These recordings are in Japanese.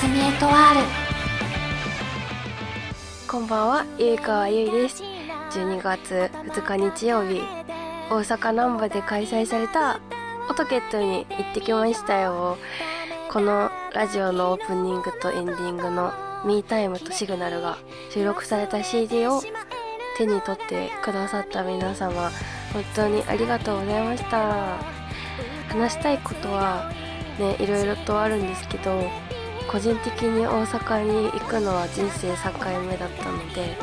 すみエトワールこんばんは、ゆいかわゆいです。12月2日日曜日、大阪南波で開催されたオトケットに行ってきましたよ。このラジオのオープニングとエンディングのミータイムとシグナルが収録された CD を手に取ってくださった皆様、本当にありがとうございました。話したいことはね、いろいろとあるんですけど、個人的に大阪に行くのは人生3回目だったので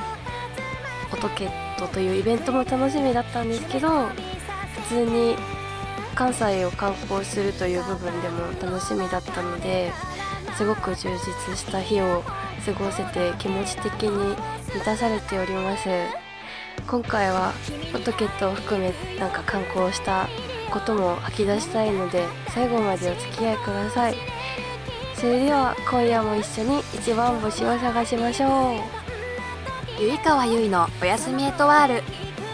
オトケットというイベントも楽しみだったんですけど普通に関西を観光するという部分でも楽しみだったのですごく充実した日を過ごせて気持ち的に満たされております。今回はオトケットを含めなんか観光したことも吐き出したいので最後までお付き合いください。それでは今夜も一緒に一番星を探しましょう。ゆいかわゆいのおやすみエトワール。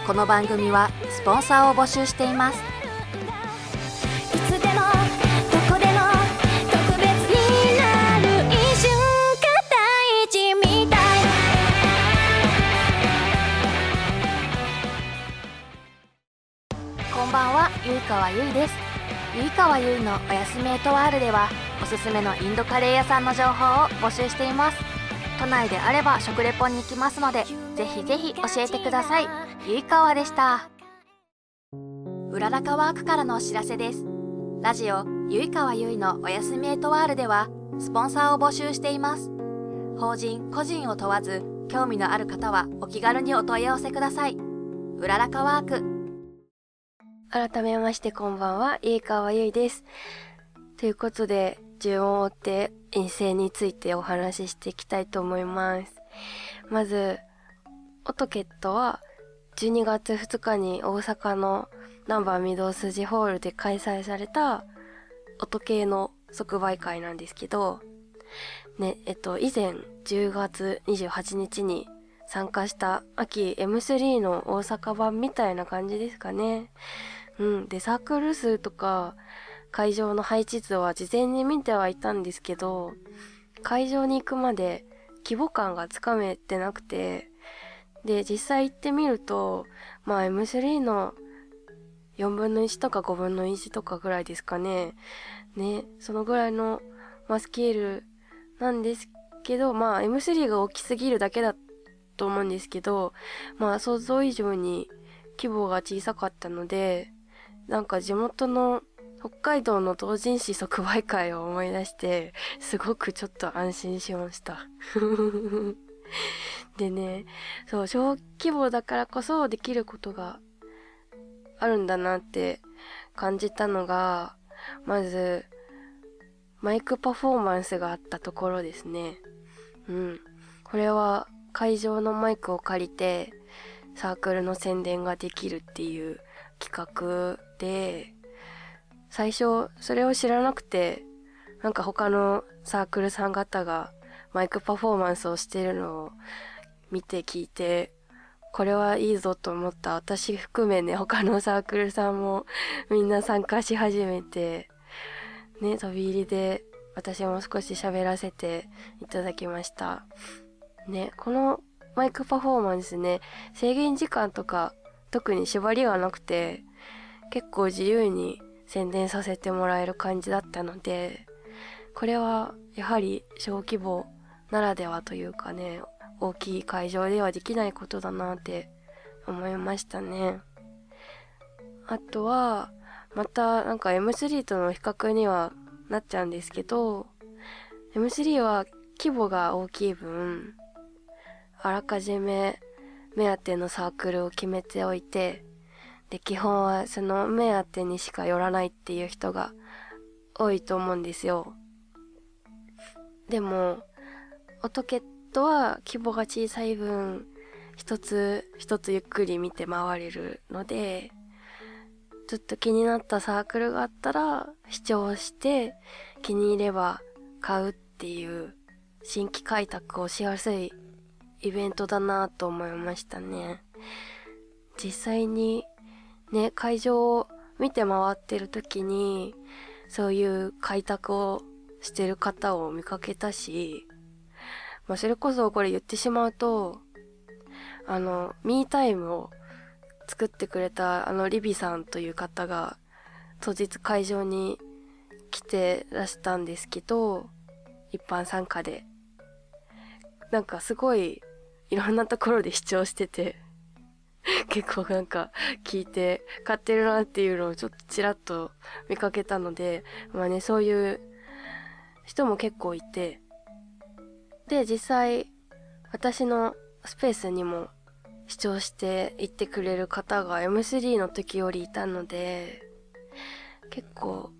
この番組はスポンサーを募集しています。いつでもどこでも特別になる一瞬が大事みたい。こんばんはゆいかわゆいですゆいかわゆいのおやすみエトワールではおすすめのインドカレー屋さんの情報を募集しています。都内であれば食レポに行きますのでぜひぜひ教えてください。ゆいかわでした。うららかワークからのお知らせです。ラジオゆいかわゆいのおやすみエトワールではスポンサーを募集しています。法人個人を問わず興味のある方はお気軽にお問い合わせください。うららかワーク。改めましてこんばんは。家川ゆいです。ということで順を追って遠征についてお話ししていきたいと思います。まずオトケットは12月2日に大阪の南波御堂筋ホールで開催された音系の即売会なんですけどねえっと以前10月28日に参加した秋 M3 の大阪版みたいな感じですかね。うん。で、サークル数とか、会場の配置図は事前に見てはいたんですけど、会場に行くまで規模感がつかめてなくて、で、実際行ってみると、まあ M3 の4分の1とか5分の1とかぐらいですかね。ね、そのぐらいの、まあ、スケールなんですけど、まあ M3 が大きすぎるだけだと思うんですけど、まあ想像以上に規模が小さかったので、なんか地元の北海道の同人誌即売会を思い出して、すごくちょっと安心しました。でね、そう、小規模だからこそできることがあるんだなって感じたのが、まず、マイクパフォーマンスがあったところですね。うん。これは会場のマイクを借りて、サークルの宣伝ができるっていう企画で、最初それを知らなくて、なんか他のサークルさん方がマイクパフォーマンスをしてるのを見て聞いて、これはいいぞと思った私含めね、他のサークルさんもみんな参加し始めて、ね、飛び入りで私も少し喋らせていただきました。ね、このマイクパフォーマンスね、制限時間とか特に縛りがなくて、結構自由に宣伝させてもらえる感じだったので、これはやはり小規模ならではというかね、大きい会場ではできないことだなって思いましたね。あとは、またなんか M3 との比較にはなっちゃうんですけど、M3 は規模が大きい分、あらかじめ目当てのサークルを決めておいて、で、基本はその目当てにしか寄らないっていう人が多いと思うんですよ。でも、オトケットは規模が小さい分、一つ一つゆっくり見て回れるので、ちょっと気になったサークルがあったら、視聴して気に入れば買うっていう新規開拓をしやすいイベントだなと思いましたね。実際にね、会場を見て回ってる時に、そういう開拓をしてる方を見かけたし、まあ、それこそこれ言ってしまうと、あの、ミータイムを作ってくれたあのリビさんという方が当日会場に来てらしたんですけど、一般参加で。なんかすごいいろんなところで視聴してて、結構なんか聞いて買ってるなっていうのをちょっとちらっと見かけたので、まあね、そういう人も結構いて、で、実際私のスペースにも視聴していってくれる方が M3 の時よりいたので、結構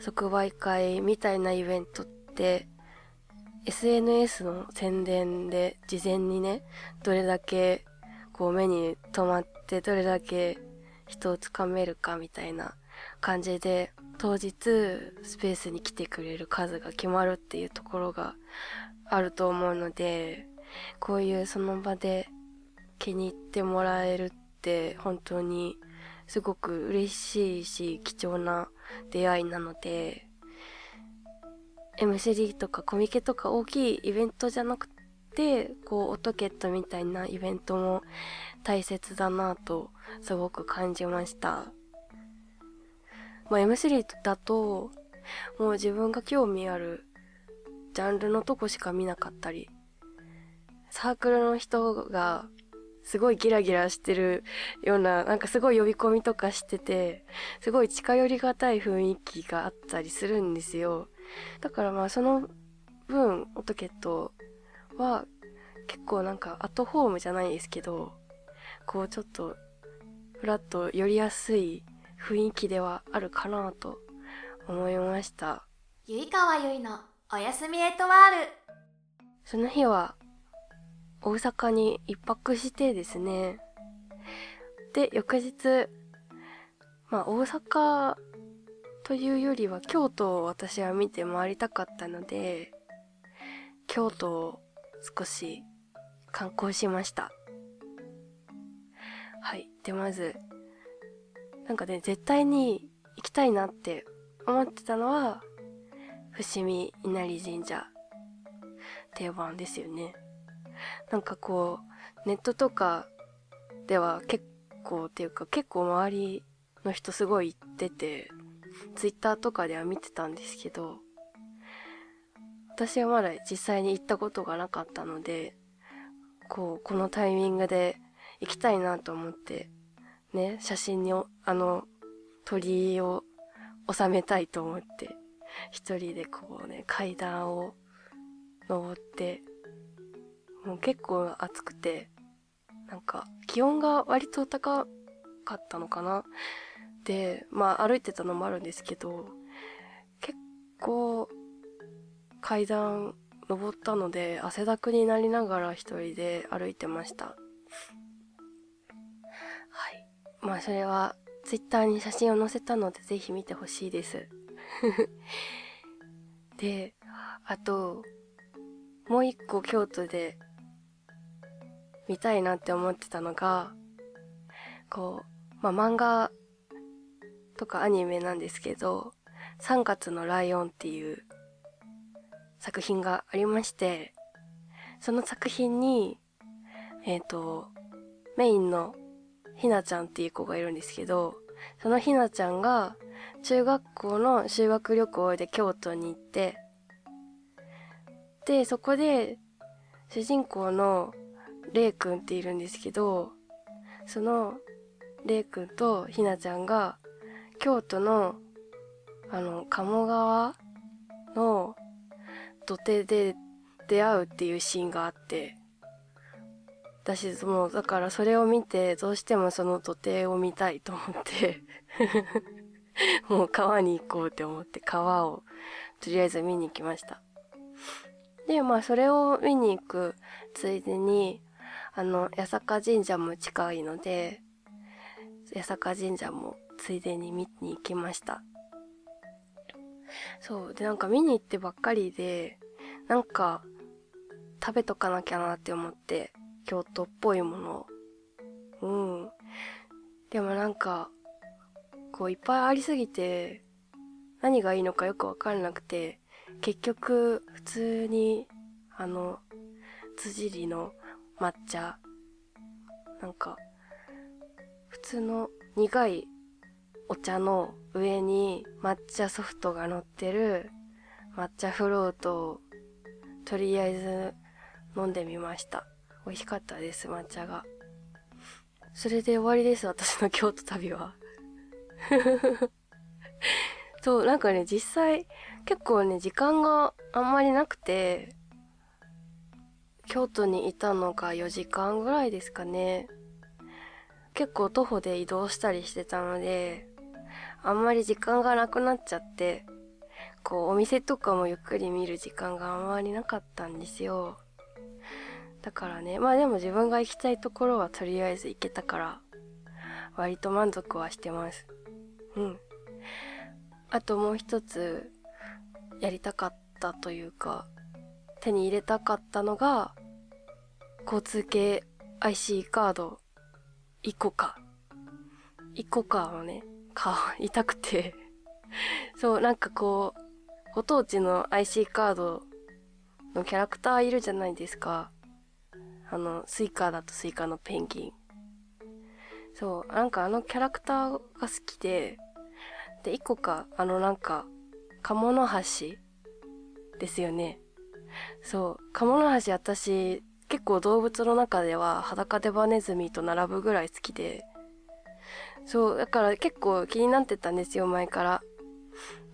即売会みたいなイベントって SNS の宣伝で事前にね、どれだけこう目に留まってどれだけ人をつかめるかみたいな感じで当日スペースに来てくれる数が決まるっていうところがあると思うので、こういうその場で気に入ってもらえるって本当にすごく嬉しいし貴重な出会いなので、M3 とかコミケとか大きいイベントじゃなくて、こう、オトケットみたいなイベントも大切だなとすごく感じました。まあ、M3 だと、もう自分が興味あるジャンルのとこしか見なかったり、サークルの人がすごいギラギラしてるような、なんかすごい呼び込みとかしてて、すごい近寄りがたい雰囲気があったりするんですよ。だからまあその分、オトケットは結構なんかアットホームじゃないですけど、こうちょっとフラッと寄りやすい雰囲気ではあるかなと思いました。ゆいかわゆいのおやすみエトワール。その日は大阪に一泊してですね。で、翌日、まあ大阪というよりは京都を私は見て回りたかったので、京都を少し観光しました。はい。で、まず、なんかね、絶対に行きたいなって思ってたのは、伏見稲荷神社。定番ですよね。なんかこう、ネットとかでは結構っていうか結構周りの人すごい行ってて、ツイッターとかでは見てたんですけど、私はまだ実際に行ったことがなかったので、こう、このタイミングで行きたいなと思って、ね、写真にあの鳥居を収めたいと思って、一人でこうね、階段を登って、もう結構暑くて、なんか気温が割と高かったのかな。で、まあ歩いてたのもあるんですけど、結構階段登ったので汗だくになりながら一人で歩いてました。はい。まあそれはツイッターに写真を載せたのでぜひ見てほしいです。で、あと、もう一個京都で見たいなって思ってたのが、こう、まあ、漫画とかアニメなんですけど、3月のライオンっていう作品がありまして、その作品に、えっ、ー、と、メインのひなちゃんっていう子がいるんですけど、そのひなちゃんが中学校の修学旅行で京都に行って、で、そこで主人公のレイくんっているんですけど、そのレイくんとひなちゃんが京都のあの、鴨川の土手で出会うっていうシーンがあって、私もうだからそれを見てどうしてもその土手を見たいと思って もう川に行こうって思って川をとりあえず見に行きました。で、まあそれを見に行くついでに、あの、八坂神社も近いので、八坂神社もついでに見に行きました。そう。で、なんか見に行ってばっかりで、なんか、食べとかなきゃなって思って、京都っぽいものを。うん。でもなんか、こういっぱいありすぎて、何がいいのかよくわからなくて、結局、普通に、あの、辻りの抹茶、なんか、普通の苦いお茶の上に抹茶ソフトが乗ってる抹茶フロートをとりあえず飲んでみました。美味しかったです、抹茶が。それで終わりです、私の京都旅は。そう、なんかね、実際、結構ね、時間があんまりなくて、京都にいたのが4時間ぐらいですかね。結構徒歩で移動したりしてたので、あんまり時間がなくなっちゃって、こう、お店とかもゆっくり見る時間があんまりなかったんですよ。だからね、まあでも自分が行きたいところはとりあえず行けたから、割と満足はしてます。うん。あともう一つ、やりたかったというか、手に入れたかったのが、交通系 IC カード、イコカ。イコカをね、買いたくて。そう、なんかこう、ご当地の IC カードのキャラクターいるじゃないですか。あの、スイカだとスイカのペンギン。そう、なんかあのキャラクターが好きで、で、一個か、あのなんか、カモノハシですよね。そう、カモノハシ私、結構動物の中では裸デバネズミと並ぶぐらい好きで、そう、だから結構気になってたんですよ、前から。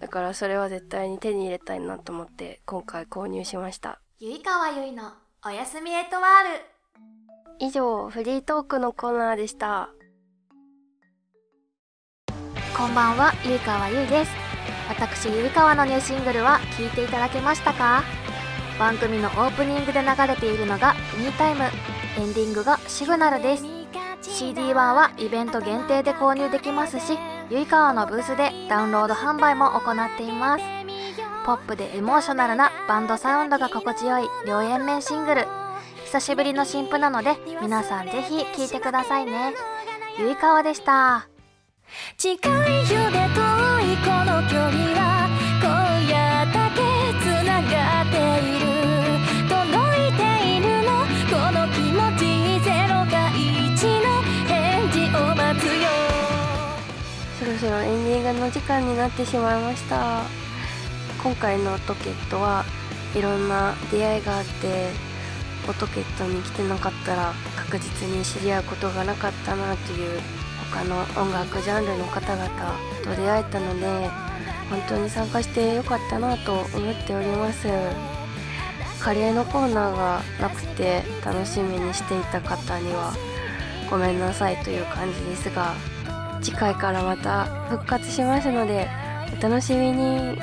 だからそれは絶対に手に入れたいなと思って、今回購入しました。ゆいかわゆいのおやすみエトワール。以上、フリートークのコーナーでした。こんばんは、ゆいかわゆいです。私、ゆいかわのニューシングルは聴いていただけましたか？番組のオープニングで流れているのが「ミータイム」エンディングが「シグナル」です CD 版はイベント限定で購入できますしゆいかわのブースでダウンロード販売も行っています。ポップでエモーショナルなバンドサウンドが心地よい両円面シングル。久しぶりの新譜なので皆さんぜひ聴いてくださいね。ゆいかわでした。近いよで遠いこの距離は今夜そろそろエンディングの時間になってしまいました。今回のトケットはいろんな出会いがあってオトケットに来てなかったら確実に知り合うことがなかったなという他の音楽ジャンルの方々と出会えたので本当に参加してよかったなと思っております。カレーのコーナーがなくて楽しみにしていた方にはごめんなさいという感じですが次回からまた復活しますのでお楽しみに。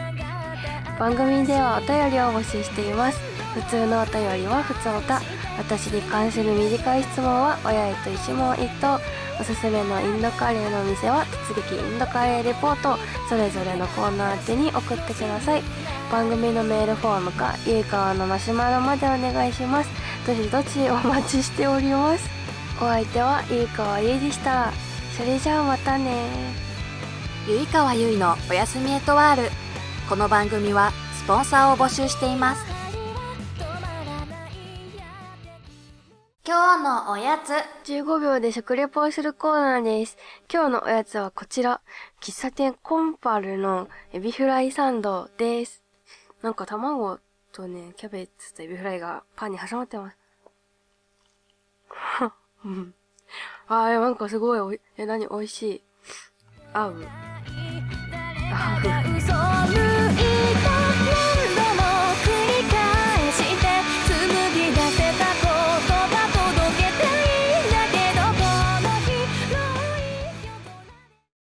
番組ではお便りを募集しています。普通のお便りは普通おた私に関する短い質問は親へと一問一答。おすすめのインドカレーのお店は突撃インドカレーレポート。それぞれのコーナー宛てに送ってください。番組のメールフォームかゆいかわのマシュマロまでお願いします。どしどしお待ちしております。お相手はゆいかわゆいでした。それじゃあまたねゆいかわゆいのおやすみエトワールこの番組はスポンサーを募集しています今日のおやつ15秒で食レポをするコーナーです。今日のおやつはこちら。喫茶店コンパルのエビフライサンドです。なんか卵とね、キャベツとエビフライがパンに挟まってます。うんあー、なんかすごいおい、え、なに、美味しい？合う？合う。